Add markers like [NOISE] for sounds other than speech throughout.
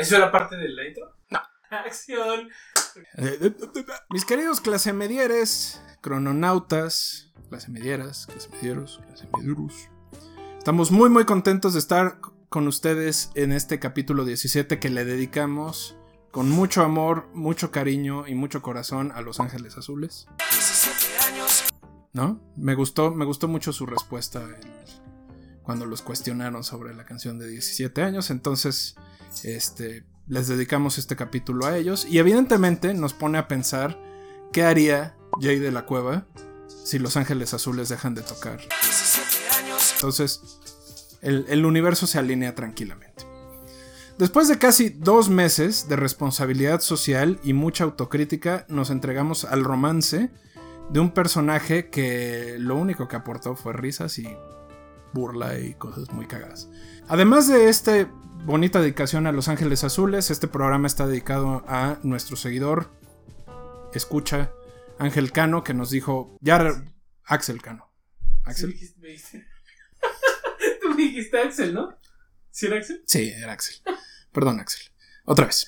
¿Eso era parte del intro? No. [LAUGHS] Acción. Mis queridos clase medieres, crononautas, clase medieras, clase medieros, clase medieros. Estamos muy muy contentos de estar con ustedes en este capítulo 17 que le dedicamos con mucho amor, mucho cariño y mucho corazón a Los Ángeles Azules. 17 años. ¿No? Me gustó, me gustó mucho su respuesta en- cuando los cuestionaron sobre la canción de 17 años. Entonces, este, les dedicamos este capítulo a ellos. Y evidentemente nos pone a pensar qué haría Jay de la Cueva si Los Ángeles Azules dejan de tocar. 17 años. Entonces, el, el universo se alinea tranquilamente. Después de casi dos meses de responsabilidad social y mucha autocrítica, nos entregamos al romance de un personaje que lo único que aportó fue risas y burla y cosas muy cagadas. Además de esta bonita dedicación a Los Ángeles Azules, este programa está dedicado a nuestro seguidor, escucha, Ángel Cano, que nos dijo, ya, Axel Cano. Axel. Sí, dijiste- me dijiste- [LAUGHS] Tú me dijiste Axel, ¿no? ¿Sí era Axel? Sí, era Axel. Perdón, Axel. Otra vez.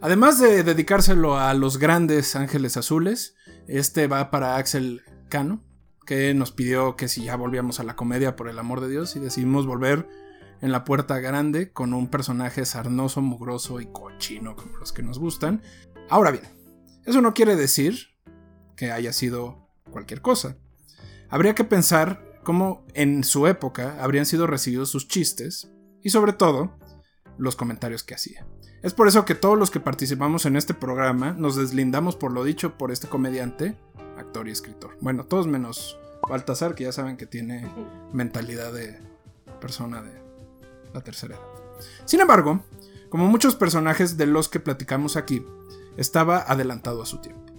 Además de dedicárselo a los grandes ángeles azules, este va para Axel Cano, que nos pidió que si ya volvíamos a la comedia por el amor de Dios y decidimos volver en la puerta grande con un personaje sarnoso, mugroso y cochino como los que nos gustan. Ahora bien, eso no quiere decir que haya sido cualquier cosa. Habría que pensar cómo en su época habrían sido recibidos sus chistes y sobre todo los comentarios que hacía. Es por eso que todos los que participamos en este programa nos deslindamos por lo dicho por este comediante, actor y escritor. Bueno, todos menos Baltasar, que ya saben que tiene mentalidad de persona de la tercera edad. Sin embargo, como muchos personajes de los que platicamos aquí, estaba adelantado a su tiempo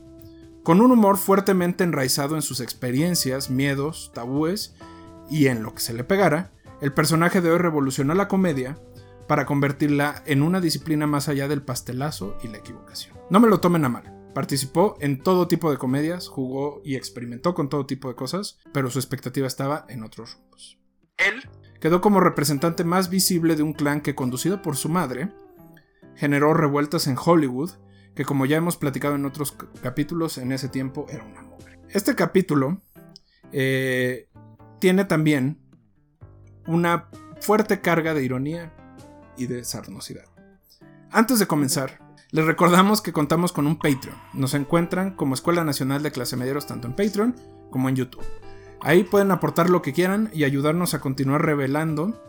con un humor fuertemente enraizado en sus experiencias, miedos, tabúes y en lo que se le pegara, el personaje de hoy revolucionó la comedia para convertirla en una disciplina más allá del pastelazo y la equivocación. No me lo tomen a mal. Participó en todo tipo de comedias, jugó y experimentó con todo tipo de cosas, pero su expectativa estaba en otros rumbos. Él quedó como representante más visible de un clan que, conducido por su madre, generó revueltas en Hollywood que como ya hemos platicado en otros capítulos, en ese tiempo era una mugre. Este capítulo eh, tiene también una fuerte carga de ironía y de sarnosidad. Antes de comenzar, les recordamos que contamos con un Patreon. Nos encuentran como Escuela Nacional de Clase Medieros tanto en Patreon como en YouTube. Ahí pueden aportar lo que quieran y ayudarnos a continuar revelando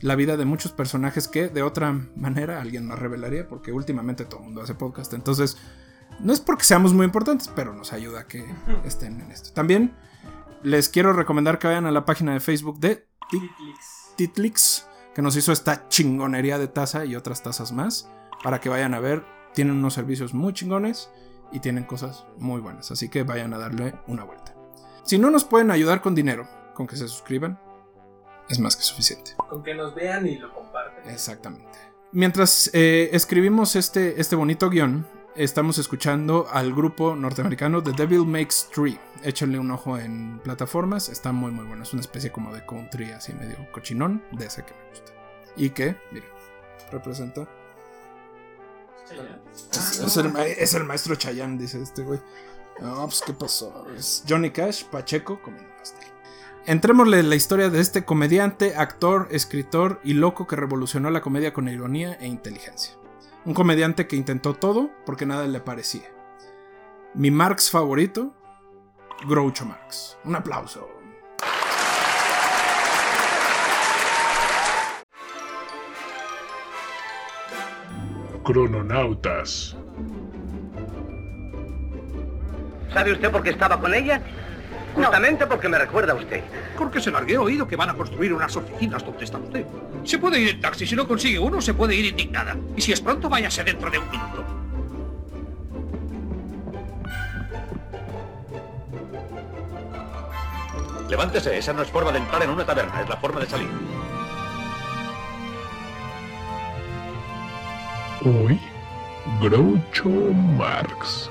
la vida de muchos personajes que de otra manera alguien más revelaría, porque últimamente todo el mundo hace podcast. Entonces, no es porque seamos muy importantes, pero nos ayuda a que [LAUGHS] estén en esto. También les quiero recomendar que vayan a la página de Facebook de Tit- Titlix. Titlix, que nos hizo esta chingonería de taza y otras tazas más, para que vayan a ver. Tienen unos servicios muy chingones y tienen cosas muy buenas, así que vayan a darle una vuelta. Si no nos pueden ayudar con dinero, con que se suscriban, es más que suficiente. Con que nos vean y lo comparten. Exactamente. Mientras eh, escribimos este, este bonito guion, estamos escuchando al grupo norteamericano The Devil Makes Three. Échenle un ojo en plataformas, está muy muy bueno. Es una especie como de country así medio cochinón, de ese que me gusta. Y que, miren, representa. Es, es el, ma- es el maestro Chayanne, dice este güey. No, pues qué pasó. Es Johnny Cash, Pacheco, comiendo pastel. Entrémosle en la historia de este comediante, actor, escritor y loco que revolucionó la comedia con ironía e inteligencia. Un comediante que intentó todo porque nada le parecía. Mi Marx favorito, Groucho Marx. Un aplauso. Crononautas. ¿Sabe usted por qué estaba con ella? Justamente porque me recuerda a usted. Porque se largué oído que van a construir unas oficinas donde está usted. Se puede ir en taxi, si no consigue uno, se puede ir indignada. Y si es pronto, váyase dentro de un minuto. Levántese, esa no es forma de entrar en una taberna, es la forma de salir. Hoy, Groucho Marx.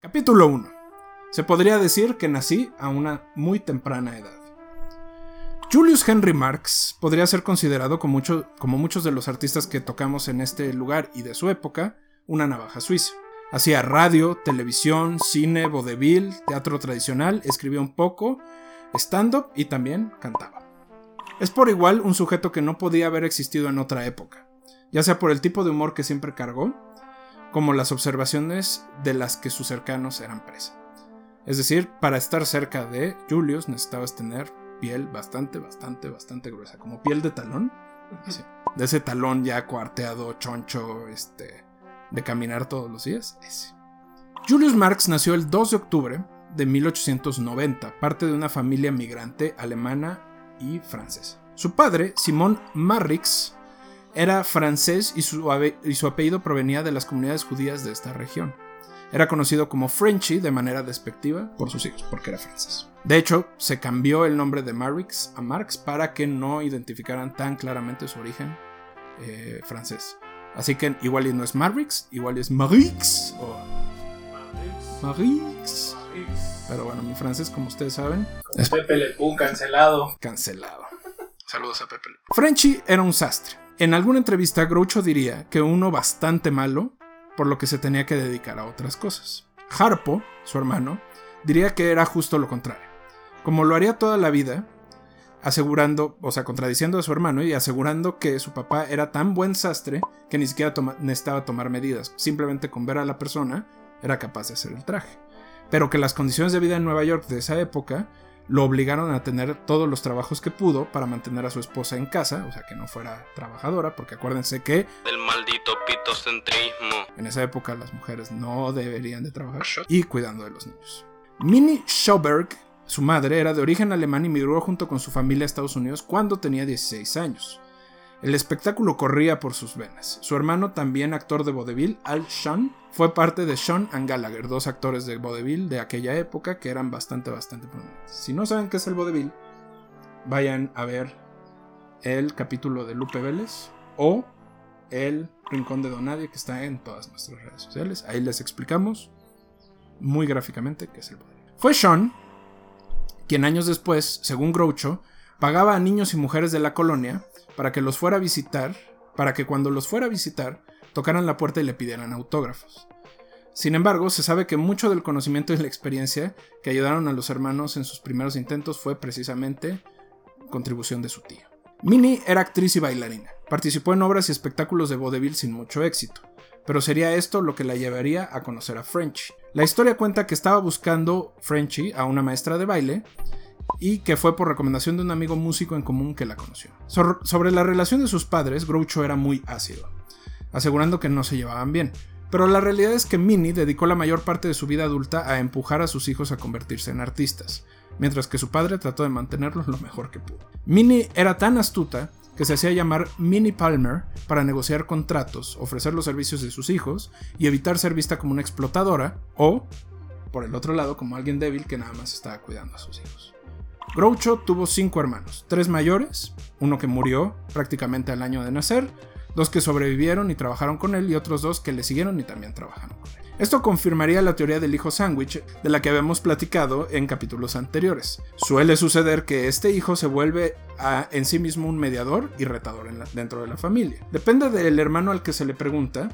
Capítulo 1. Se podría decir que nací a una muy temprana edad. Julius Henry Marx podría ser considerado como, como muchos de los artistas que tocamos en este lugar y de su época, una navaja suiza. Hacía radio, televisión, cine, vodevil, teatro tradicional, escribía un poco, stand-up y también cantaba. Es por igual un sujeto que no podía haber existido en otra época, ya sea por el tipo de humor que siempre cargó, como las observaciones de las que sus cercanos eran presa. Es decir, para estar cerca de Julius necesitabas tener piel bastante, bastante, bastante gruesa, como piel de talón. así, de ese talón ya cuarteado, choncho, este, de caminar todos los días. Ese. Julius Marx nació el 2 de octubre de 1890, parte de una familia migrante alemana y francesa. Su padre, Simón Marrix, era francés y su, abe- y su apellido provenía de las comunidades judías de esta región. Era conocido como Frenchy de manera despectiva por sus hijos, porque era francés. De hecho, se cambió el nombre de Marx a Marx para que no identificaran tan claramente su origen eh, francés. Así que igual y no es Marx, igual es Marix o Marix. Pero bueno, mi francés, como ustedes saben, es Pepe Le Pú cancelado. cancelado. [LAUGHS] Saludos a Pepe. Frenchy era un sastre. En alguna entrevista, Groucho diría que uno bastante malo, por lo que se tenía que dedicar a otras cosas. Harpo, su hermano, diría que era justo lo contrario. Como lo haría toda la vida, asegurando, o sea, contradiciendo a su hermano y asegurando que su papá era tan buen sastre que ni siquiera necesitaba tomar medidas. Simplemente con ver a la persona era capaz de hacer el traje. Pero que las condiciones de vida en Nueva York de esa época lo obligaron a tener todos los trabajos que pudo para mantener a su esposa en casa, o sea, que no fuera trabajadora, porque acuérdense que del maldito pitocentrismo. en esa época las mujeres no deberían de trabajar y cuidando de los niños. Minnie Schauberg, su madre, era de origen alemán y migró junto con su familia a Estados Unidos cuando tenía 16 años. El espectáculo corría por sus venas. Su hermano, también actor de vodevil, Al Sean, fue parte de Sean and Gallagher, dos actores de vodevil de aquella época que eran bastante, bastante prominentes. Si no saben qué es el vodevil, vayan a ver el capítulo de Lupe Vélez o el Rincón de Donadie que está en todas nuestras redes sociales. Ahí les explicamos muy gráficamente qué es el vodevil. Fue Sean quien años después, según Groucho, pagaba a niños y mujeres de la colonia para que los fuera a visitar, para que cuando los fuera a visitar tocaran la puerta y le pidieran autógrafos. Sin embargo, se sabe que mucho del conocimiento y la experiencia que ayudaron a los hermanos en sus primeros intentos fue precisamente contribución de su tío. Minnie era actriz y bailarina. Participó en obras y espectáculos de vodevil sin mucho éxito, pero sería esto lo que la llevaría a conocer a Frenchy. La historia cuenta que estaba buscando Frenchy a una maestra de baile y que fue por recomendación de un amigo músico en común que la conoció. Sobre la relación de sus padres, Groucho era muy ácido, asegurando que no se llevaban bien. Pero la realidad es que Minnie dedicó la mayor parte de su vida adulta a empujar a sus hijos a convertirse en artistas, mientras que su padre trató de mantenerlos lo mejor que pudo. Minnie era tan astuta que se hacía llamar Minnie Palmer para negociar contratos, ofrecer los servicios de sus hijos y evitar ser vista como una explotadora o, por el otro lado, como alguien débil que nada más estaba cuidando a sus hijos. Groucho tuvo cinco hermanos, tres mayores, uno que murió prácticamente al año de nacer, dos que sobrevivieron y trabajaron con él y otros dos que le siguieron y también trabajaron con él. Esto confirmaría la teoría del hijo sándwich de la que habíamos platicado en capítulos anteriores. Suele suceder que este hijo se vuelve en sí mismo un mediador y retador dentro de la familia. Depende del hermano al que se le pregunta,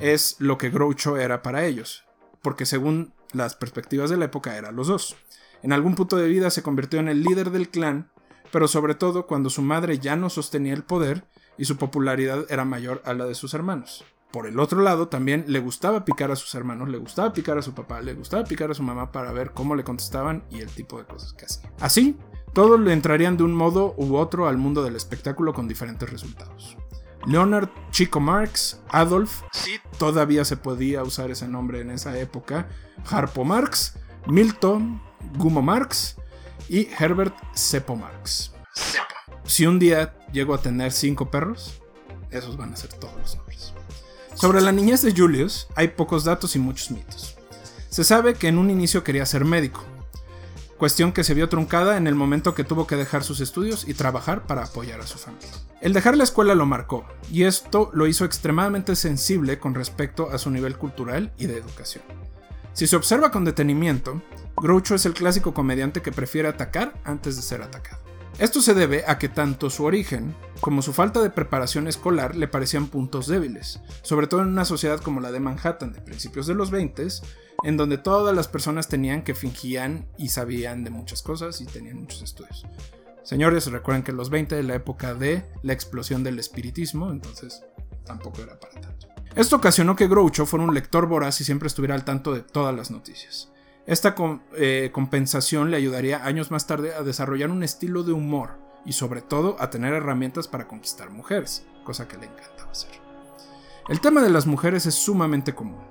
es lo que Groucho era para ellos, porque según las perspectivas de la época eran los dos. En algún punto de vida se convirtió en el líder del clan, pero sobre todo cuando su madre ya no sostenía el poder y su popularidad era mayor a la de sus hermanos. Por el otro lado, también le gustaba picar a sus hermanos, le gustaba picar a su papá, le gustaba picar a su mamá para ver cómo le contestaban y el tipo de cosas que hacía. Así, todos le entrarían de un modo u otro al mundo del espectáculo con diferentes resultados. Leonard Chico Marx, Adolf, si todavía se podía usar ese nombre en esa época, Harpo Marx, Milton Gumo Marx y Herbert Seppo Marx. Si un día llego a tener cinco perros, esos van a ser todos los nombres. Sobre la niñez de Julius hay pocos datos y muchos mitos. Se sabe que en un inicio quería ser médico, cuestión que se vio truncada en el momento que tuvo que dejar sus estudios y trabajar para apoyar a su familia. El dejar la escuela lo marcó, y esto lo hizo extremadamente sensible con respecto a su nivel cultural y de educación. Si se observa con detenimiento, Groucho es el clásico comediante que prefiere atacar antes de ser atacado. Esto se debe a que tanto su origen como su falta de preparación escolar le parecían puntos débiles, sobre todo en una sociedad como la de Manhattan de principios de los 20, en donde todas las personas tenían que fingían y sabían de muchas cosas y tenían muchos estudios. Señores, recuerden que los 20 es la época de la explosión del espiritismo, entonces tampoco era para tanto. Esto ocasionó que Groucho fuera un lector voraz y siempre estuviera al tanto de todas las noticias. Esta eh, compensación le ayudaría años más tarde a desarrollar un estilo de humor y sobre todo a tener herramientas para conquistar mujeres, cosa que le encantaba hacer. El tema de las mujeres es sumamente común,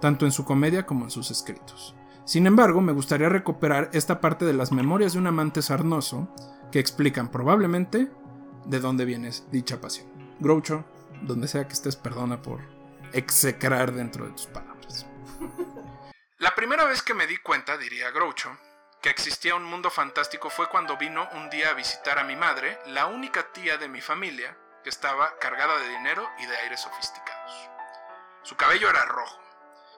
tanto en su comedia como en sus escritos. Sin embargo, me gustaría recuperar esta parte de las memorias de un amante sarnoso que explican probablemente de dónde viene dicha pasión. Groucho, donde sea que estés, perdona por execrar dentro de tus palabras. La primera vez que me di cuenta, diría Groucho, que existía un mundo fantástico fue cuando vino un día a visitar a mi madre, la única tía de mi familia que estaba cargada de dinero y de aires sofisticados. Su cabello era rojo,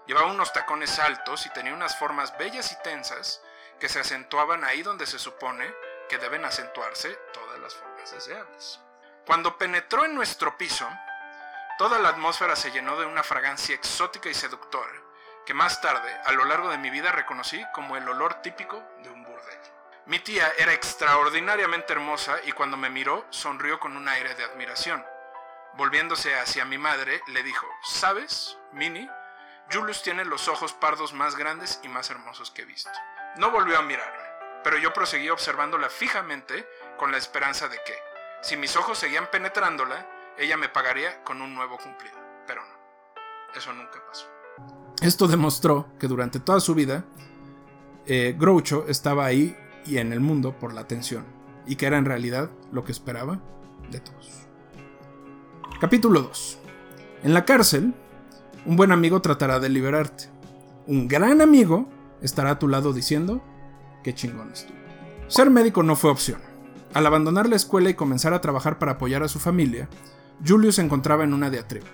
llevaba unos tacones altos y tenía unas formas bellas y tensas que se acentuaban ahí donde se supone que deben acentuarse todas las formas deseables. Cuando penetró en nuestro piso, toda la atmósfera se llenó de una fragancia exótica y seductora, que más tarde, a lo largo de mi vida, reconocí como el olor típico de un burdel. Mi tía era extraordinariamente hermosa y cuando me miró sonrió con un aire de admiración. Volviéndose hacia mi madre, le dijo, ¿sabes, Minnie? Julius tiene los ojos pardos más grandes y más hermosos que he visto. No volvió a mirarme, pero yo proseguí observándola fijamente con la esperanza de que, si mis ojos seguían penetrándola, ella me pagaría con un nuevo cumplido. Pero no, eso nunca pasó. Esto demostró que durante toda su vida, eh, Groucho estaba ahí y en el mundo por la atención, y que era en realidad lo que esperaba de todos. Capítulo 2. En la cárcel, un buen amigo tratará de liberarte. Un gran amigo estará a tu lado diciendo qué chingón es tú. Ser médico no fue opción. Al abandonar la escuela y comenzar a trabajar para apoyar a su familia, Julius se encontraba en una diatriba.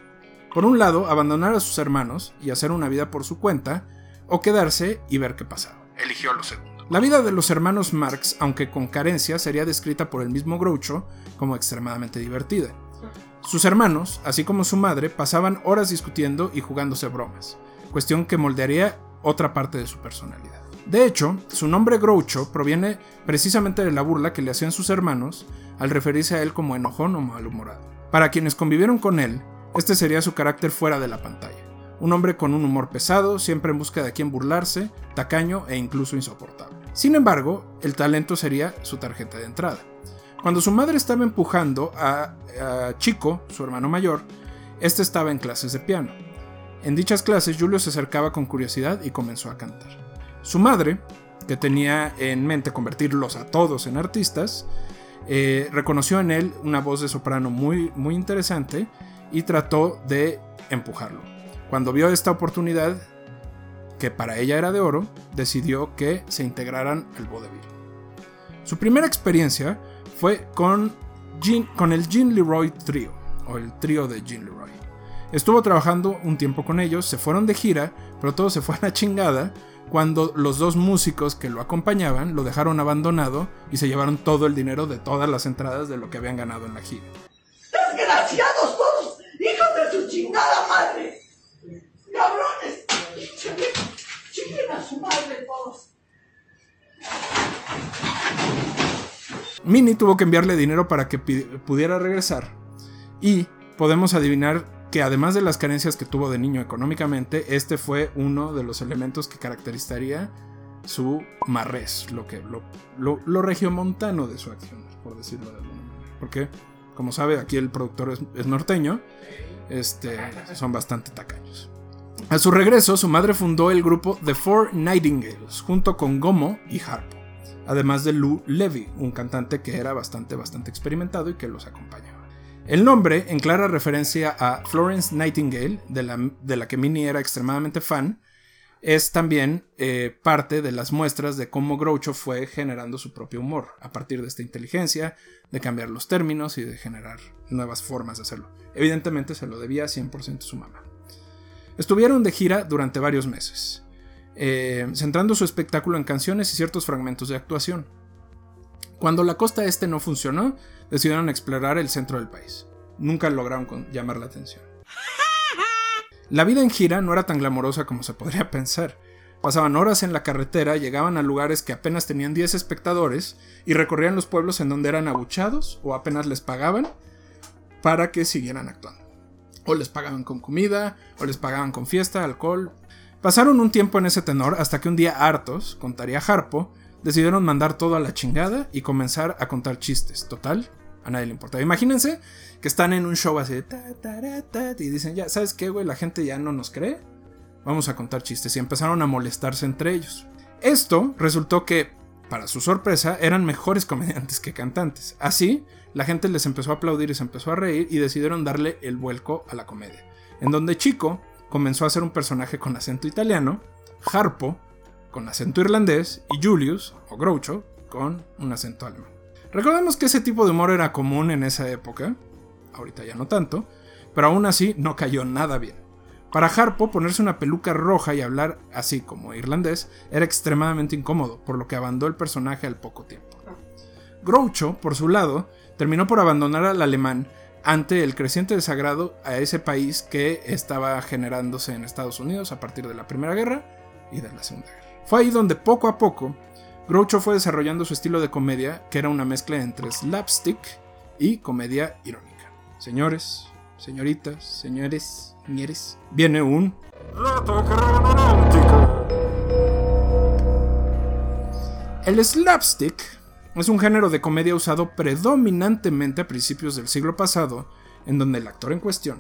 Por un lado, abandonar a sus hermanos y hacer una vida por su cuenta, o quedarse y ver qué pasaba. Eligió lo segundo. La vida de los hermanos Marx, aunque con carencia, sería descrita por el mismo Groucho como extremadamente divertida. Sus hermanos, así como su madre, pasaban horas discutiendo y jugándose bromas, cuestión que moldearía otra parte de su personalidad. De hecho, su nombre Groucho proviene precisamente de la burla que le hacían sus hermanos al referirse a él como enojón o malhumorado. Para quienes convivieron con él, este sería su carácter fuera de la pantalla. Un hombre con un humor pesado, siempre en busca de quien burlarse, tacaño e incluso insoportable. Sin embargo, el talento sería su tarjeta de entrada. Cuando su madre estaba empujando a, Chico, su hermano mayor, este estaba en clases de piano. En dichas clases, Julio se acercaba con curiosidad y comenzó a cantar. Su madre, que tenía en mente convertirlos a todos en artistas, eh, reconoció en él una voz de soprano muy, muy interesante y trató de empujarlo. Cuando vio esta oportunidad, que para ella era de oro, decidió que se integraran al vodevil. Su primera experiencia fue con, con el Jean Leroy Trio, o el trío de Jean Leroy. Estuvo trabajando un tiempo con ellos, se fueron de gira, pero todo se fue a la chingada cuando los dos músicos que lo acompañaban lo dejaron abandonado y se llevaron todo el dinero de todas las entradas de lo que habían ganado en la gira. ¡Desgraciados chingada madre! ¡Cabrones! ¡Chinguen a su madre todos! Minnie tuvo que enviarle dinero para que pudiera regresar. Y podemos adivinar que además de las carencias que tuvo de niño económicamente, este fue uno de los elementos que caracterizaría su marrés, lo, que, lo, lo, regiomontano de su acción, por decirlo de alguna manera. Porque, como sabe, aquí el productor es, es norteño, este, son bastante tacaños. A su regreso, su madre fundó el grupo The Four Nightingales, junto con Gomo y Harpo además de Lou Levy, un cantante que era bastante, bastante experimentado y que los acompañaba. El nombre, en clara referencia a Florence Nightingale, de la, de la que Minnie era extremadamente fan, es también eh, parte de las muestras de cómo Groucho fue generando su propio humor, a partir de esta inteligencia, de cambiar los términos y de generar nuevas formas de hacerlo. Evidentemente se lo debía 100% a su mamá. Estuvieron de gira durante varios meses eh, centrando su espectáculo en canciones y ciertos fragmentos de actuación. Cuando la costa este no funcionó, decidieron explorar el centro del país. Nunca lograron llamar la atención. La vida en gira no era tan glamorosa como se podría pensar. Pasaban horas en la carretera, llegaban a lugares que apenas tenían 10 espectadores y recorrían los pueblos en donde eran abuchados o apenas les pagaban para que siguieran actuando. O les pagaban con comida, o les pagaban con fiesta, alcohol. Pasaron un tiempo en ese tenor hasta que un día hartos, contaría Harpo, decidieron mandar todo a la chingada y comenzar a contar chistes. Total, a nadie le importaba. Imagínense que están en un show así de ta, tara, ta, y dicen, ya, ¿sabes qué, güey? La gente ya no nos cree. Vamos a contar chistes. Y empezaron a molestarse entre ellos. Esto resultó que, para su sorpresa, eran mejores [LAUGHS] comediantes que cantantes. Así, la gente les empezó a aplaudir y se empezó a reír y decidieron darle el vuelco a la comedia. En donde Chico comenzó a ser un personaje con acento italiano, Harpo con acento irlandés y Julius, o Groucho, con un acento alemán. Recordemos que ese tipo de humor era común en esa época, ahorita ya no tanto, pero aún así no cayó nada bien. Para Harpo, ponerse una peluca roja y hablar así como irlandés era extremadamente incómodo, por lo que abandonó el personaje al poco tiempo. Groucho, por su lado, terminó por abandonar al alemán ante el creciente desagrado a ese país que estaba generándose en Estados Unidos a partir de la Primera Guerra y de la Segunda Guerra. Fue ahí donde poco a poco Groucho fue desarrollando su estilo de comedia, que era una mezcla entre slapstick y comedia irónica. Señores, señoritas, señores, señores, viene un El slapstick es un género de comedia usado predominantemente a principios del siglo pasado, en donde el actor en cuestión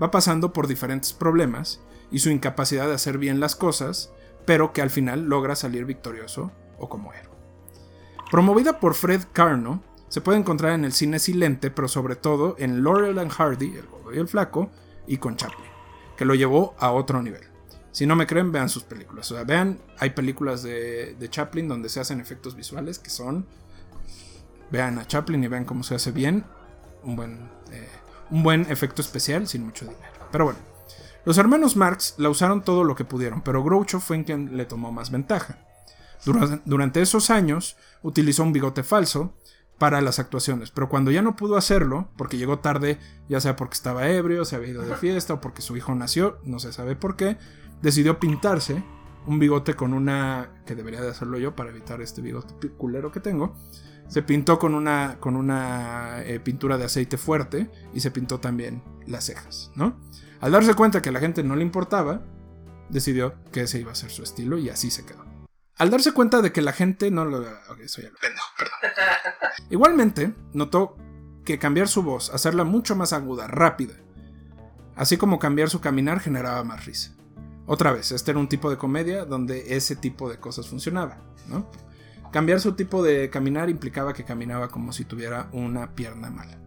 va pasando por diferentes problemas y su incapacidad de hacer bien las cosas, pero que al final logra salir victorioso o como héroe. Promovida por Fred Carno, se puede encontrar en el cine silente, pero sobre todo en Laurel and Hardy, El Gordo y el Flaco, y con Chaplin, que lo llevó a otro nivel. Si no me creen, vean sus películas. O sea, vean, hay películas de, Chaplin donde se hacen efectos visuales que son. Vean a Chaplin y vean cómo se hace bien un buen, eh, un buen efecto especial sin mucho dinero. Pero bueno, los hermanos Marx la usaron todo lo que pudieron, pero Groucho fue en quien le tomó más ventaja. Durante, durante esos años utilizó un bigote falso para las actuaciones, pero cuando ya no pudo hacerlo, porque llegó tarde, ya sea porque estaba ebrio, se había ido de [LAUGHS] fiesta o porque su hijo nació, no se sabe por qué, decidió pintarse un bigote con una que debería de hacerlo yo para evitar este bigote culero que tengo. Se pintó con una con una eh, pintura de aceite fuerte y se pintó también las cejas, ¿no? Al darse cuenta que a la gente no le importaba, decidió que ese iba a ser su estilo y así se quedó. Al darse cuenta de que la gente no lo... Ok, eso ya lo... Perdón, perdón. [LAUGHS] Igualmente, notó que cambiar su voz, hacerla mucho más aguda, rápida, así como cambiar su caminar generaba más risa. Otra vez, este era un tipo de comedia donde ese tipo de cosas funcionaba, ¿no? Cambiar su tipo de caminar implicaba que caminaba como si tuviera una pierna mala.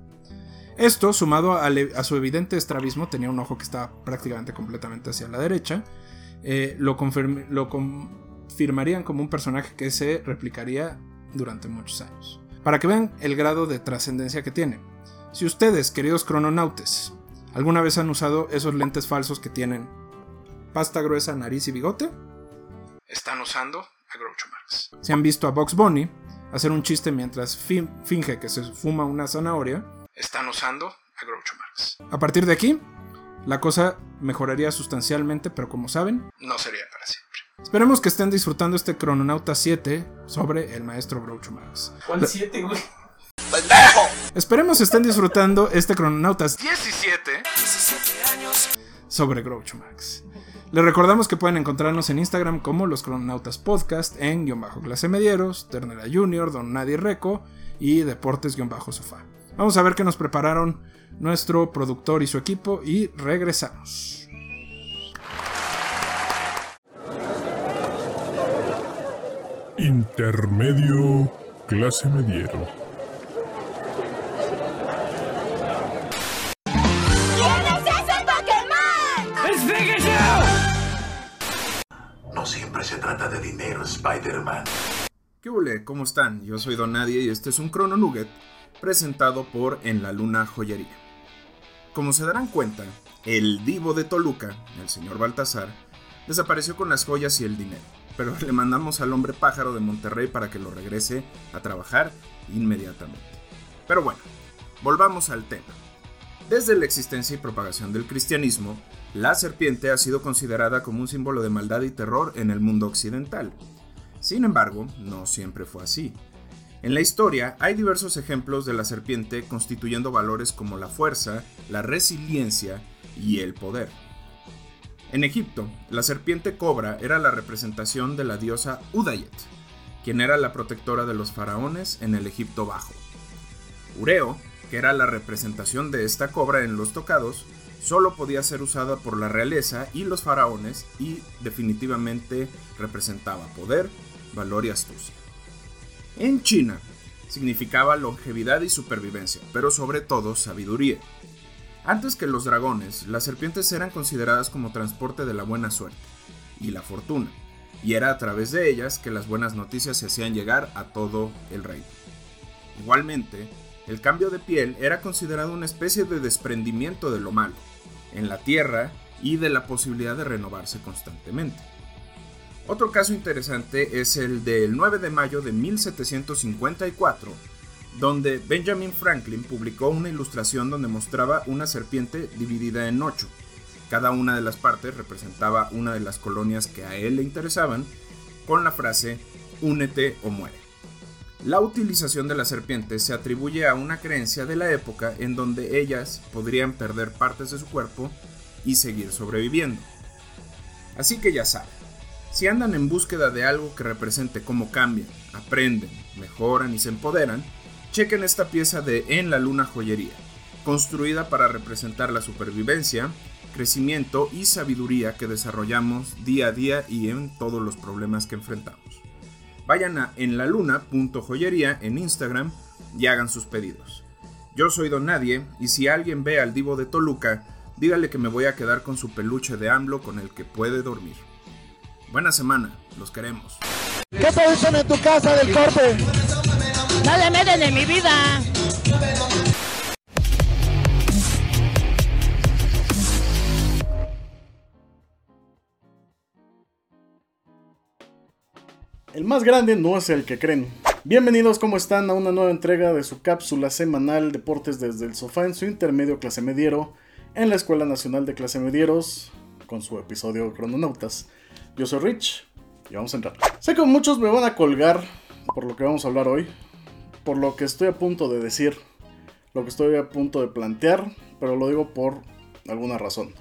Esto, sumado a, su evidente estrabismo, tenía un ojo que estaba prácticamente completamente hacia la derecha, eh, lo, lo confirmarían como un personaje que se replicaría durante muchos años. Para que vean el grado de trascendencia que tiene. Si ustedes, queridos crononautes, alguna vez han usado esos lentes falsos que tienen pasta gruesa, nariz y bigote, están usando a Groucho Marx. Si han visto a Box Bunny hacer un chiste mientras fin- finge que se fuma una zanahoria, están usando a Groucho Marx. A partir de aquí, la cosa mejoraría sustancialmente, pero como saben, no sería para siempre. Esperemos que estén disfrutando este Crononauta 7 sobre el maestro Groucho Marx. ¿Cuál 7, güey? Esperemos estén disfrutando este Crononautas 17 17 años. sobre Groucho Marx. Les recordamos que pueden encontrarnos en Instagram como los Crononautas Podcast en guion bajo clase medieros, Ternera Junior, Don Nadie Reco y Deportes guion bajo sofá. Vamos a ver qué nos prepararon nuestro productor y su equipo y regresamos. Intermedio clase mediero. No siempre se trata de dinero, Spider-Man. ¿Qué huele? ¿Cómo están? Yo soy Don Nadie y este es un Chrono Nugget presentado por En la Luna Joyería. Como se darán cuenta, el divo de Toluca, el señor Baltasar, desapareció con las joyas y el dinero. Pero le mandamos al hombre pájaro de Monterrey para que lo regrese a trabajar inmediatamente. Pero bueno, volvamos al tema. Desde la existencia y propagación del cristianismo, la serpiente ha sido considerada como un símbolo de maldad y terror en el mundo occidental. Sin embargo, no siempre fue así. En la historia hay diversos ejemplos de la serpiente constituyendo valores como la fuerza, la resiliencia y el poder. En Egipto, la serpiente cobra era la representación de la diosa Udayet, quien era la protectora de los faraones en el Egipto Bajo. Ureo, que era la representación de esta cobra en los tocados, solo podía ser usada por la realeza y los faraones y definitivamente representaba poder, valor y astucia. En China, significaba longevidad y supervivencia, pero sobre todo sabiduría. Antes que los dragones, las serpientes eran consideradas como transporte de la buena suerte y la fortuna, y era a través de ellas que las buenas noticias se hacían llegar a todo el reino. Igualmente, el cambio de piel era considerado una especie de desprendimiento de lo malo, en la tierra y de la posibilidad de renovarse constantemente. Otro caso interesante es el del 9 de mayo de 1754, donde Benjamin Franklin publicó una ilustración donde mostraba una serpiente dividida en ocho. Cada una de las partes representaba una de las colonias que a él le interesaban, con la frase Únete o muere. La utilización de las serpientes se atribuye a una creencia de la época en donde ellas podrían perder partes de su cuerpo y seguir sobreviviendo. Así que ya saben, si andan en búsqueda de algo que represente cómo cambian, aprenden, mejoran y se empoderan, chequen esta pieza de En la Luna Joyería, construida para representar la supervivencia, crecimiento y sabiduría que desarrollamos día a día y en todos los problemas que enfrentamos. Vayan a enlaluna.joyería en Instagram y hagan sus pedidos. Yo soy Don Nadie y si alguien ve al divo de Toluca, dígale que me voy a quedar con su peluche de AMLO con el que puede dormir. Buena semana, los queremos. ¿Qué producen en tu casa del corte? No le meten en mi vida. El más grande no es el que creen. Bienvenidos, ¿cómo están? A una nueva entrega de su cápsula semanal Deportes desde el sofá en su intermedio clase mediero en la Escuela Nacional de Clase Medieros con su episodio Crononautas. Yo soy Rich y vamos a entrar. Sé que muchos me van a colgar por lo que vamos a hablar hoy, por lo que estoy a punto de decir, lo que estoy a punto de plantear, pero lo digo por alguna razón.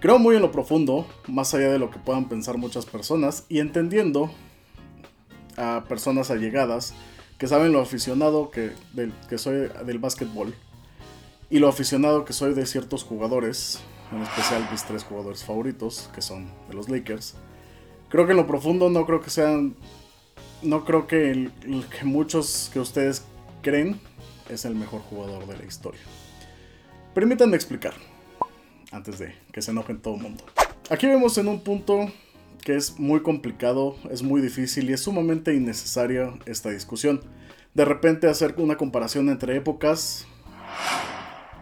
Creo muy en lo profundo, más allá de lo que puedan pensar muchas personas, y entendiendo a personas allegadas que saben lo aficionado que, soy del básquetbol y lo aficionado que soy de ciertos jugadores, en especial mis tres jugadores favoritos, que son de los Lakers. Creo que en lo profundo no creo que sean. No creo que, el, que muchos que ustedes creen es el mejor jugador de la historia. Permítanme explicar, antes de que se enojen todo el mundo. Aquí vemos en un punto que es muy complicado, es muy difícil y es sumamente innecesaria esta discusión. De repente hacer una comparación entre épocas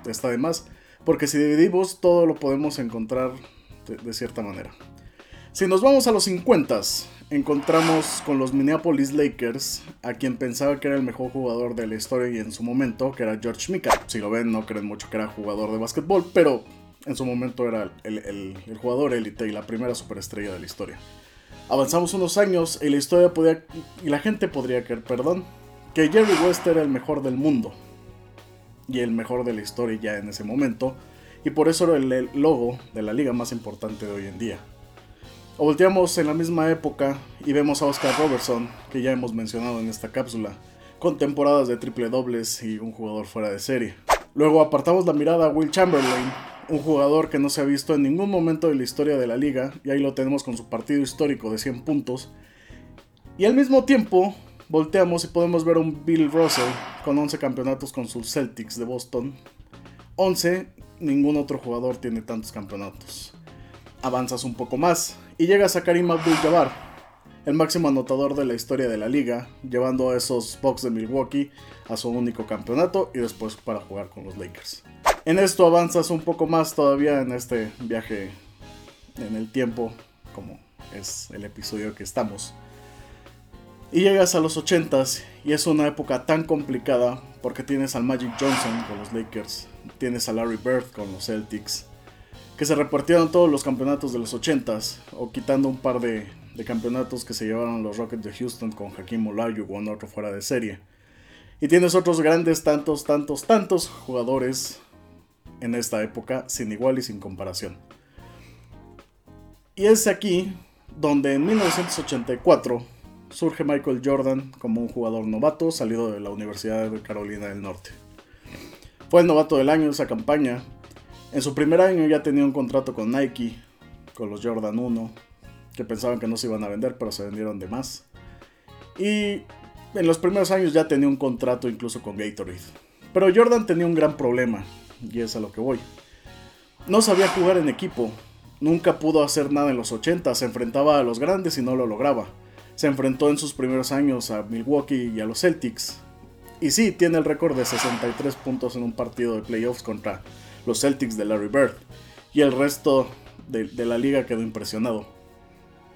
está de más, porque si dividimos todo lo podemos encontrar de, de cierta manera. Si nos vamos a los 50, encontramos con los Minneapolis Lakers a quien pensaba que era el mejor jugador de la historia y en su momento, que era George Mika. Si lo ven, no creen mucho que era jugador de básquetbol, pero en su momento era el, jugador élite y la primera superestrella de la historia. Avanzamos unos años y la historia podía, y la gente podría creer, perdón, que Jerry West era el mejor del mundo y el mejor de la historia ya en ese momento, y por eso era el logo de la liga más importante de hoy en día. O volteamos en la misma época y vemos a Oscar Robertson, que ya hemos mencionado en esta cápsula, con temporadas de triple dobles y un jugador fuera de serie. Luego apartamos la mirada a Will Chamberlain, un jugador que no se ha visto en ningún momento de la historia de la liga, y ahí lo tenemos con su partido histórico de 100 puntos. Y al mismo tiempo, volteamos y podemos ver a un Bill Russell con 11 campeonatos con sus Celtics de Boston. 11, ningún otro jugador tiene tantos campeonatos. Avanzas un poco más y llegas a Karim Abdul-Jabbar, el máximo anotador de la historia de la liga, llevando a esos Bucks de Milwaukee a su único campeonato y después para jugar con los Lakers. En esto avanzas un poco más todavía en este viaje en el tiempo, como es el episodio que estamos. Y llegas a los 80s y es una época tan complicada porque tienes al Magic Johnson con los Lakers, tienes a Larry Bird con los Celtics, que se repartieron todos los campeonatos de los 80s, o quitando un par de, campeonatos que se llevaron los Rockets de Houston con Hakim Olajuwon, otro fuera de serie. Y tienes otros grandes, tantos, tantos, tantos jugadores en esta época, sin igual y sin comparación. Y es aquí donde en 1984 surge Michael Jordan como un jugador novato salido de la Universidad de Carolina del Norte. Fue el novato del año esa campaña. En su primer año ya tenía un contrato con Nike, con los Jordan 1, que pensaban que no se iban a vender, pero se vendieron de más. Y en los primeros años ya tenía un contrato incluso con Gatorade. Pero Jordan tenía un gran problema, y es a lo que voy. No sabía jugar en equipo, nunca pudo hacer nada en los 80, se enfrentaba a los grandes y no lo lograba. Se enfrentó en sus primeros años a Milwaukee y a los Celtics. Y sí, tiene el récord de 63 puntos en un partido de playoffs contra los Celtics de Larry Bird. Y el resto de, la liga quedó impresionado.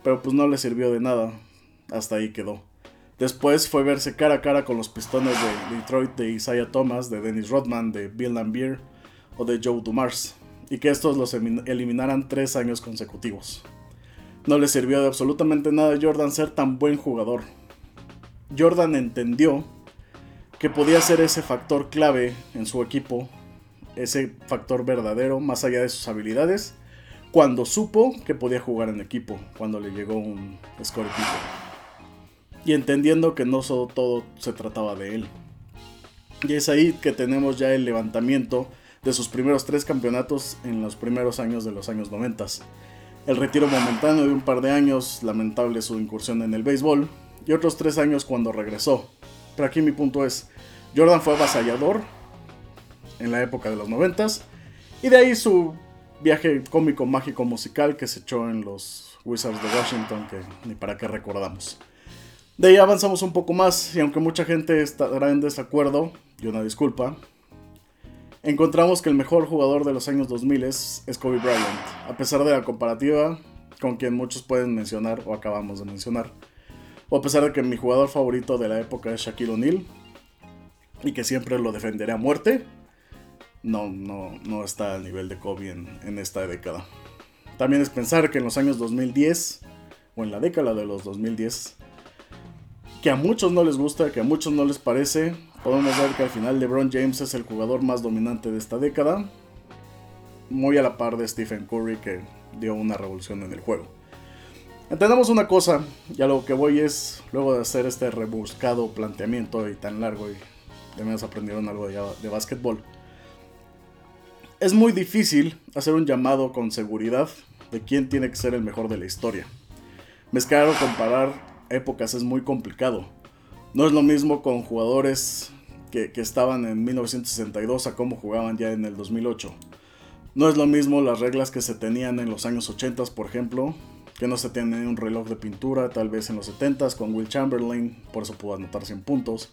Pero pues no le sirvió de nada. Hasta ahí quedó. Después fue verse cara a cara con los pistones de Detroit de Isaiah Thomas, de Dennis Rodman, de Bill Lambier o de Joe Dumars, y que estos los eliminaran tres años consecutivos. No le sirvió de absolutamente nada a Jordan ser tan buen jugador. Jordan entendió que podía ser ese factor clave en su equipo, ese factor verdadero más allá de sus habilidades, cuando supo que podía jugar en equipo, cuando le llegó un score y entendiendo que no solo todo se trataba de él. Y es ahí que tenemos ya el levantamiento de sus primeros tres campeonatos en los primeros años de los años 90. El retiro momentáneo de un par de años, lamentable su incursión en el béisbol, y otros tres años cuando regresó. Pero aquí mi punto es, Jordan fue avasallador en la época de los 90 y de ahí su viaje cómico, mágico, musical que se echó en los Wizards de Washington, que ni para qué recordamos. De ahí avanzamos un poco más y aunque mucha gente estará en desacuerdo, y una disculpa, encontramos que el mejor jugador de los años 2000 es, Kobe Bryant, a pesar de la comparativa con quien muchos pueden mencionar o acabamos de mencionar, o a pesar de que mi jugador favorito de la época es Shaquille O'Neal y que siempre lo defenderé a muerte, no, no, no está al nivel de Kobe en, esta década. También es pensar que en los años 2010, o en la década de los 2010, que a muchos no les gusta, que a muchos no les parece. Podemos ver que al final LeBron James es el jugador más dominante de esta década. Muy a la par de Stephen Curry que dio una revolución en el juego. Entendamos una cosa, y a lo que voy es, luego de hacer este rebuscado planteamiento y tan largo, y de menos aprendieron algo de, de básquetbol, es muy difícil hacer un llamado con seguridad de quién tiene que ser el mejor de la historia. Mezclar o comparar épocas es muy complicado. No es lo mismo con jugadores que, estaban en 1962 a cómo jugaban ya en el 2008. No es lo mismo las reglas que se tenían en los años 80, por ejemplo, que no se tiene un reloj de pintura, tal vez en los 70 con Will Chamberlain, por eso pudo anotar 100 puntos.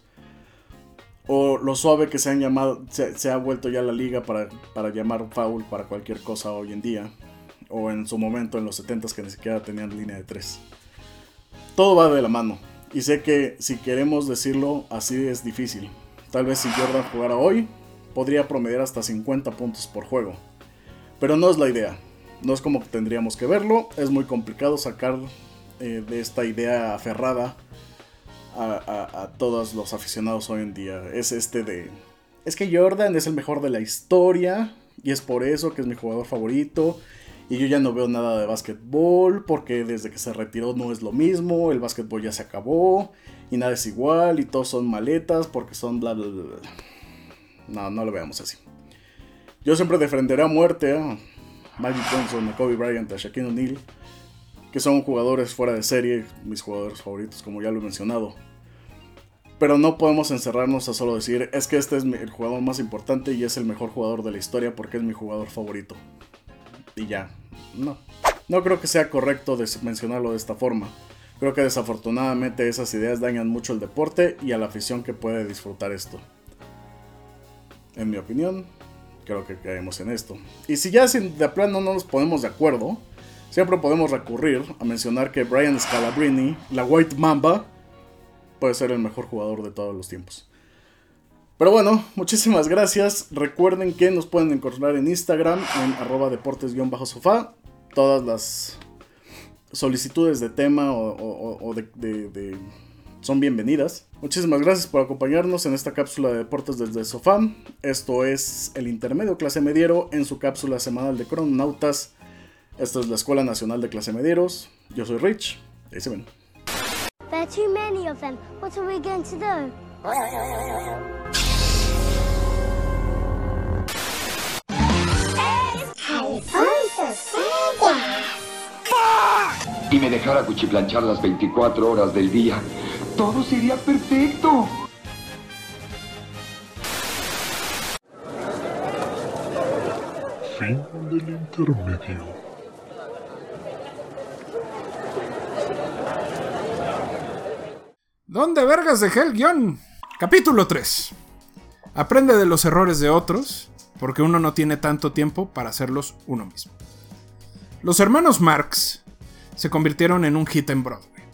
O lo suave que se, han llamado, se, ha vuelto ya la liga para, para llamar foul para cualquier cosa hoy en día. O en su momento en los 70 que ni siquiera tenían línea de 3 todo va de la mano. Y sé que si queremos decirlo así es difícil. Tal vez si Jordan jugara hoy, podría promediar hasta 50 puntos por juego. Pero no es la idea. No es como tendríamos que verlo. Es muy complicado sacar eh, de esta idea aferrada a, todos los aficionados hoy en día. Es este de... Es que Jordan es el mejor de la historia. Y es por eso que es mi jugador favorito. Y yo ya no veo nada de básquetbol porque desde que se retiró no es lo mismo, el básquetbol ya se acabó y nada es igual y todos son maletas porque son bla bla bla. No, no lo veamos así. Yo siempre defenderé a muerte a Magic Johnson, a Kobe Bryant, a Shaquille O'Neal, que son jugadores fuera de serie, mis jugadores favoritos como ya lo he mencionado. Pero no podemos encerrarnos a solo decir, es que este es el jugador más importante y es el mejor jugador de la historia porque es mi jugador favorito. Y ya, no. No creo que sea correcto mencionarlo de esta forma. Creo que desafortunadamente esas ideas dañan mucho el deporte y a la afición que puede disfrutar esto. En mi opinión, creo que caemos en esto. Y si ya de plano no nos ponemos de acuerdo, siempre podemos recurrir a mencionar que Brian Scalabrine, la White Mamba, puede ser el mejor jugador de todos los tiempos. Pero bueno, muchísimas gracias. Recuerden que nos pueden encontrar en Instagram en arroba deportes-sofá. Todas las solicitudes de tema o, de, son bienvenidas. Muchísimas gracias por acompañarnos en esta cápsula de deportes desde sofá. Esto es el intermedio clase mediero en su cápsula semanal de crononautas. Esto es la Escuela Nacional de Clase Medieros. Yo soy Rich. Ahí se ven. There are too many of them. What are we going to do? Y me dejara cuchiplanchar las 24 horas del día. Todo sería perfecto. Fin del intermedio. ¿Dónde vergas dejé el guion? Capítulo 3. Aprende de los errores de otros, porque uno no tiene tanto tiempo para hacerlos uno mismo. Los hermanos Marx se convirtieron en un hit en Broadway.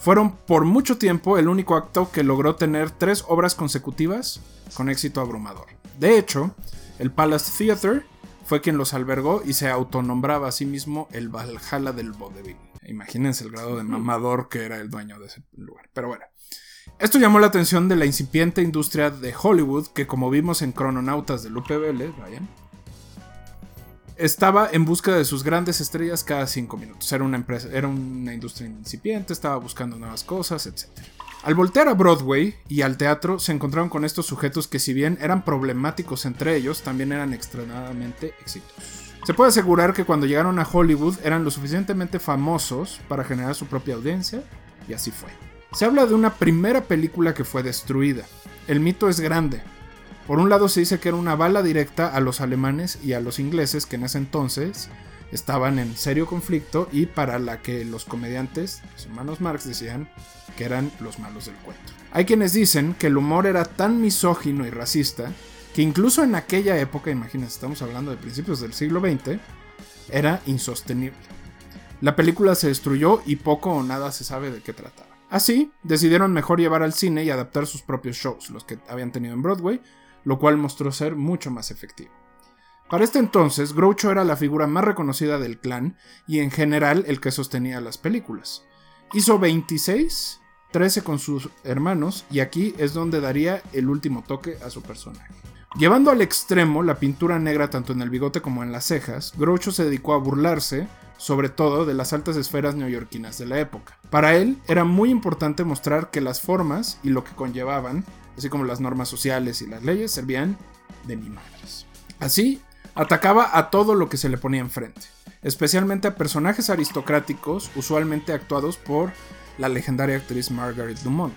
Fueron por mucho tiempo el único acto que logró tener tres obras consecutivas con éxito abrumador. De hecho, el Palace Theatre fue quien los albergó y se autonombraba a sí mismo el Valhalla del vaudeville. Imagínense el grado de mamador que era el dueño de ese lugar. Pero bueno. Esto llamó la atención de la incipiente industria de Hollywood, que como vimos en Crononautas de Lupe Vélez, estaba en busca de sus grandes estrellas cada cinco minutos. Era una empresa, era una industria incipiente, estaba buscando nuevas cosas, etc. Al voltear a Broadway y al teatro, se encontraron con estos sujetos que, si bien eran problemáticos entre ellos, también eran extremadamente exitosos. Se puede asegurar que cuando llegaron a Hollywood eran lo suficientemente famosos para generar su propia audiencia, y así fue. Se habla de una primera película que fue destruida. El mito es grande. Por un lado se dice que era una bala directa a los alemanes y a los ingleses que en ese entonces estaban en serio conflicto y para la que los comediantes, los hermanos Marx, decían que eran los malos del cuento. Hay quienes dicen que el humor era tan misógino y racista que incluso en aquella época, imagínense, estamos hablando de principios del siglo XX, era insostenible. La película se destruyó y poco o nada se sabe de qué trataba. Así, decidieron mejor llevar al cine y adaptar sus propios shows, los que habían tenido en Broadway, lo cual mostró ser mucho más efectivo. Para este entonces, Groucho era la figura más reconocida del clan y en general el que sostenía las películas. Hizo 26, 13 con sus hermanos y aquí es donde daría el último toque a su personaje. Llevando al extremo la pintura negra tanto en el bigote como en las cejas, Groucho se dedicó a burlarse, sobre todo, de las altas esferas neoyorquinas de la época. Para él era muy importante mostrar que las formas y lo que conllevaban, así como las normas sociales y las leyes, servían de mi. Así, atacaba a todo lo que se le ponía enfrente, especialmente a personajes aristocráticos, usualmente actuados por la legendaria actriz Margaret Dumont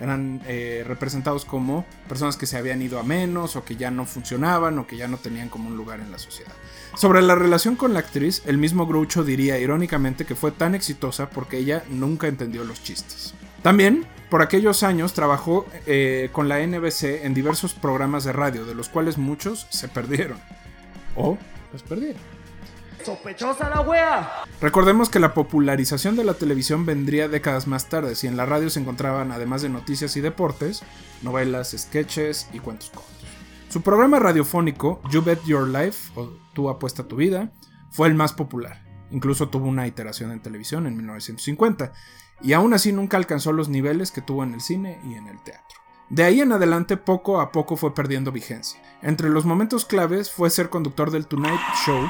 eran eh, representados como personas que se habían ido a menos o que ya no funcionaban o que ya no tenían como un lugar en la sociedad. Sobre la relación con la actriz, el mismo Groucho diría irónicamente que fue tan exitosa porque ella nunca entendió los chistes. También, por aquellos años trabajó eh, con la NBC en diversos programas de radio, de los cuales muchos se perdieron. O los perdieron. ¡Sospechosa la wea! Recordemos que la popularización de la televisión vendría décadas más tarde, si en la radio se encontraban, además de noticias y deportes, novelas, sketches y cuentos cortos. Su programa radiofónico, You Bet Your Life, o Tú apuesta tu vida, fue el más popular. Incluso tuvo una iteración en televisión en 1950, y aún así nunca alcanzó los niveles que tuvo en el cine y en el teatro. De ahí en adelante poco a poco fue perdiendo vigencia. Entre los momentos claves fue ser conductor del Tonight Show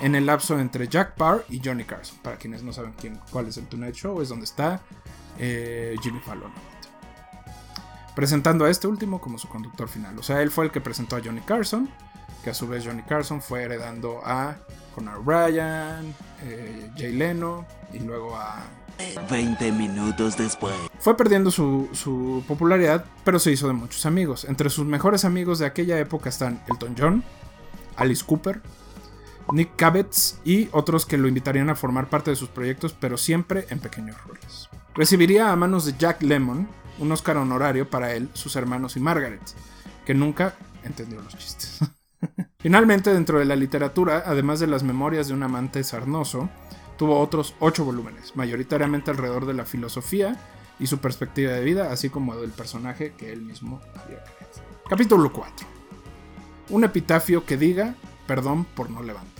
en el lapso entre Jack Parr y Johnny Carson. Para quienes no saben quién, cuál es el Tonight Show, es donde está eh, Jimmy Fallon. Presentando a este último como su conductor final. O sea, él fue el que presentó a Johnny Carson, que a su vez Johnny Carson fue heredando a Conor Ryan, eh, Jay Leno y luego a 20 minutos después. Fue perdiendo su, su, popularidad, pero se hizo de muchos amigos. Entre sus mejores amigos de aquella época están Elton John, Alice Cooper, Nick Kavitz y otros que lo invitarían a formar parte de sus proyectos, pero siempre en pequeños roles. Recibiría a manos de Jack Lemmon un Oscar honorario para él, sus hermanos y Margaret, que nunca entendió los chistes. [LAUGHS] Finalmente, dentro de la literatura, además de las memorias de un amante sarnoso, tuvo otros 8 volúmenes, mayoritariamente alrededor de la filosofía y su perspectiva de vida, así como del personaje que él mismo había creado. Capítulo 4. Un epitafio que diga perdón por no levantar.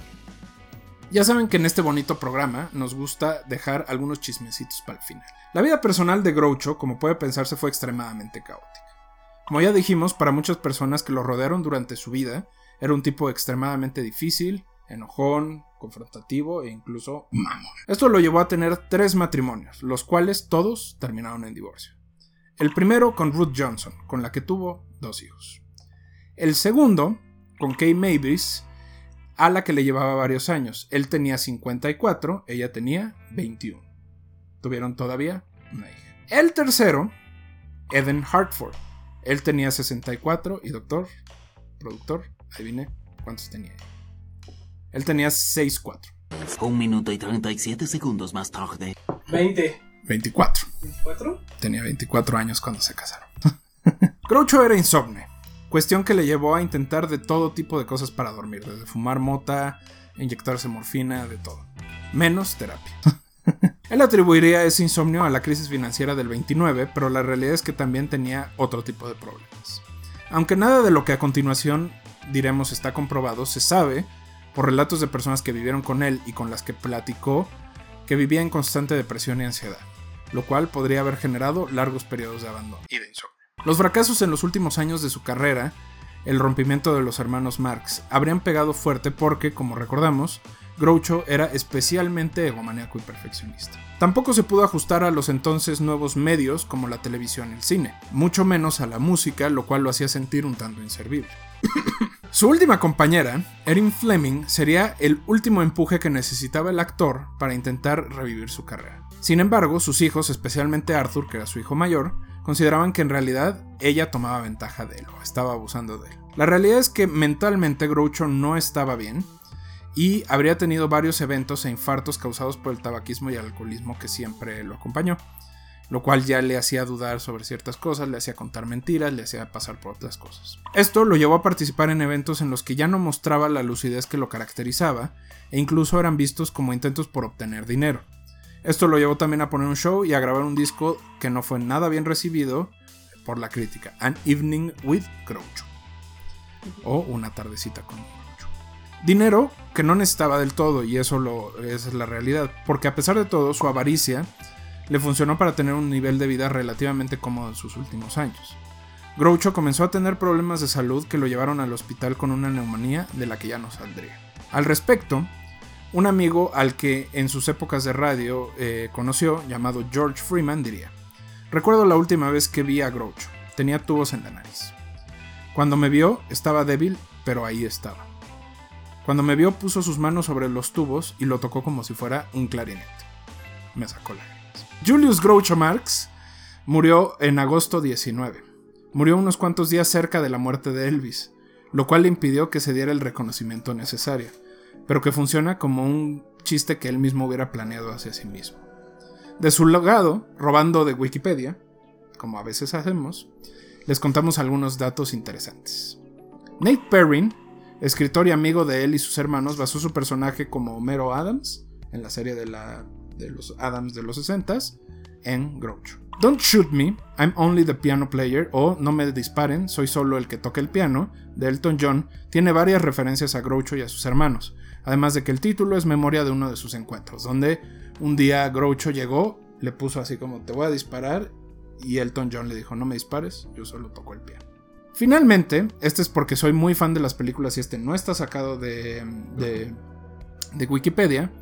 Ya saben que en este bonito programa nos gusta dejar algunos chismecitos para el final. La vida personal de Groucho, como puede pensarse, fue extremadamente caótica. Como ya dijimos, para muchas personas que lo rodearon durante su vida, era un tipo extremadamente difícil, enojón, confrontativo e incluso mamón. Esto lo llevó a tener tres matrimonios, los cuales todos terminaron en divorcio. El primero con Ruth Johnson, con la que tuvo dos hijos. El segundo con Kay Mavis, a la que le llevaba varios años. Él tenía 54, ella tenía 21. Tuvieron todavía una hija. El tercero, Eden Hartford. Él tenía 64 y doctor, productor, adivine cuántos tenía. Él tenía 6'4. Un minuto y 37 segundos más tarde. 20. 24. ¿24? Tenía 24 años cuando se casaron. [LAUGHS] Groucho era insomne, cuestión que le llevó a intentar de todo tipo de cosas para dormir, desde fumar mota, inyectarse morfina, de todo. Menos terapia. [LAUGHS] Él atribuiría ese insomnio a la crisis financiera del 29, pero la realidad es que también tenía otro tipo de problemas. Aunque nada de lo que a continuación diremos está comprobado, se sabe, por relatos de personas que vivieron con él y con las que platicó, que vivía en constante depresión y ansiedad, lo cual podría haber generado largos periodos de abandono y de insomnio. Los fracasos en los últimos años de su carrera, el rompimiento de los hermanos Marx, habrían pegado fuerte porque, como recordamos, Groucho era especialmente egomaníaco y perfeccionista. Tampoco se pudo ajustar a los entonces nuevos medios como la televisión y el cine, mucho menos a la música, lo cual lo hacía sentir un tanto inservible. [COUGHS] Su última compañera, Erin Fleming, sería el último empuje que necesitaba el actor para intentar revivir su carrera. Sin embargo, sus hijos, especialmente Arthur, que era su hijo mayor, consideraban que en realidad ella tomaba ventaja de él o estaba abusando de él. La realidad es que mentalmente Groucho no estaba bien y habría tenido varios eventos e infartos causados por el tabaquismo y el alcoholismo que siempre lo acompañó, lo cual ya le hacía dudar sobre ciertas cosas, le hacía contar mentiras, le hacía pasar por otras cosas. Esto lo llevó a participar en eventos en los que ya no mostraba la lucidez que lo caracterizaba e incluso eran vistos como intentos por obtener dinero. Esto lo llevó también a poner un show y a grabar un disco que no fue nada bien recibido por la crítica, An Evening with Groucho, o Una tardecita con Groucho. Dinero que no necesitaba del todo, y eso es la realidad, porque a pesar de todo, su avaricia le funcionó para tener un nivel de vida relativamente cómodo en sus últimos años. Groucho comenzó a tener problemas de salud que lo llevaron al hospital con una neumonía de la que ya no saldría. Al respecto, un amigo al que en sus épocas de radio eh, conoció, llamado George Freeman, diría, Recuerdo la última vez que vi a Groucho, tenía tubos en la nariz. Cuando me vio, estaba débil, pero ahí estaba. Cuando me vio, puso sus manos sobre los tubos y lo tocó como si fuera un clarinete. Me sacó lágrimas. Julius Groucho Marx murió en agosto 19. Murió unos cuantos días cerca de la muerte de Elvis, lo cual le impidió que se diera el reconocimiento necesario pero que funciona como un chiste que él mismo hubiera planeado hacia sí mismo. De su legado, robando de Wikipedia, como a veces hacemos, les contamos algunos datos interesantes. Nate Perrin, escritor y amigo de él y sus hermanos, basó su personaje como Homero Adams, en la serie de, la, de los Adams de los 60s, en Groucho. Don't Shoot Me, I'm Only the Piano Player o No me disparen, soy solo el que toca el piano, de Elton John, tiene varias referencias a Groucho y a sus hermanos, además de que el título es memoria de uno de sus encuentros, donde un día Groucho llegó, le puso así como te voy a disparar y Elton John le dijo no me dispares, yo solo toco el piano. Finalmente, este es porque soy muy fan de las películas y este no está sacado de, de, de Wikipedia,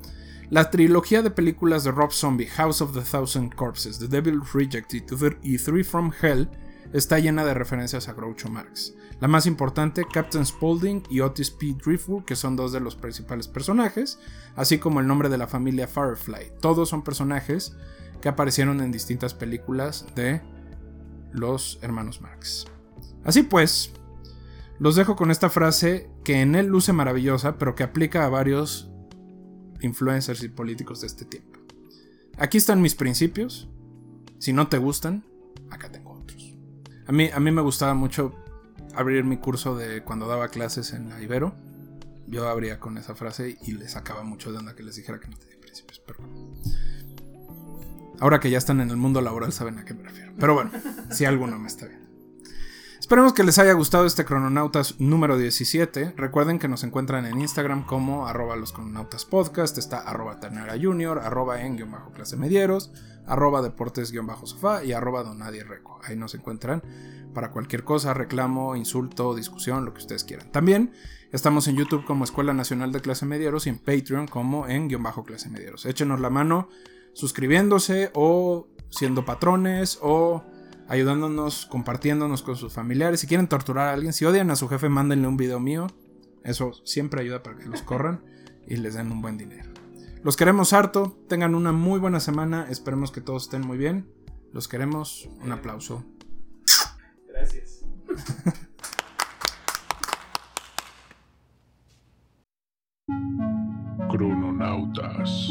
la trilogía de películas de Rob Zombie, House of the Thousand Corpses, The Devil Rejected y Three from Hell está llena de referencias a Groucho Marx. La más importante, Captain Spaulding y Otis P. Driftwood, que son dos de los principales personajes, así como el nombre de la familia Firefly. Todos son personajes que aparecieron en distintas películas de los hermanos Marx. Así pues, los dejo con esta frase que en él luce maravillosa, pero que aplica a varios influencers y políticos de este tiempo. Aquí están mis principios. Si no te gustan, acá tengo. A mí, a mí me gustaba mucho abrir mi curso de cuando daba clases en la Ibero. Yo abría con esa frase y les sacaba mucho de onda que les dijera que no tenía principios. Pero ahora que ya están en el mundo laboral saben a qué me refiero. Pero bueno, si alguno me está viendo. Esperemos que les haya gustado este Crononautas número 17. Recuerden que nos encuentran en Instagram como arroba los crononautas podcast, está arroba ternera junior, arroba en guion bajo clase medieros, arroba deportes guion bajo sofá y arroba donadie reco. Ahí nos encuentran para cualquier cosa, reclamo, insulto, discusión, lo que ustedes quieran. También estamos en YouTube como Escuela Nacional de Clase Medieros y en Patreon como en guion bajo clase medieros. Échenos la mano suscribiéndose o siendo patrones o ayudándonos, compartiéndonos con sus familiares. Si quieren torturar a alguien, si odian a su jefe, mándenle un video mío. Eso siempre ayuda para que los corran y les den un buen dinero. Los queremos harto, tengan una muy buena semana, esperemos que todos estén muy bien. Los queremos, un aplauso. Gracias. Crononautas.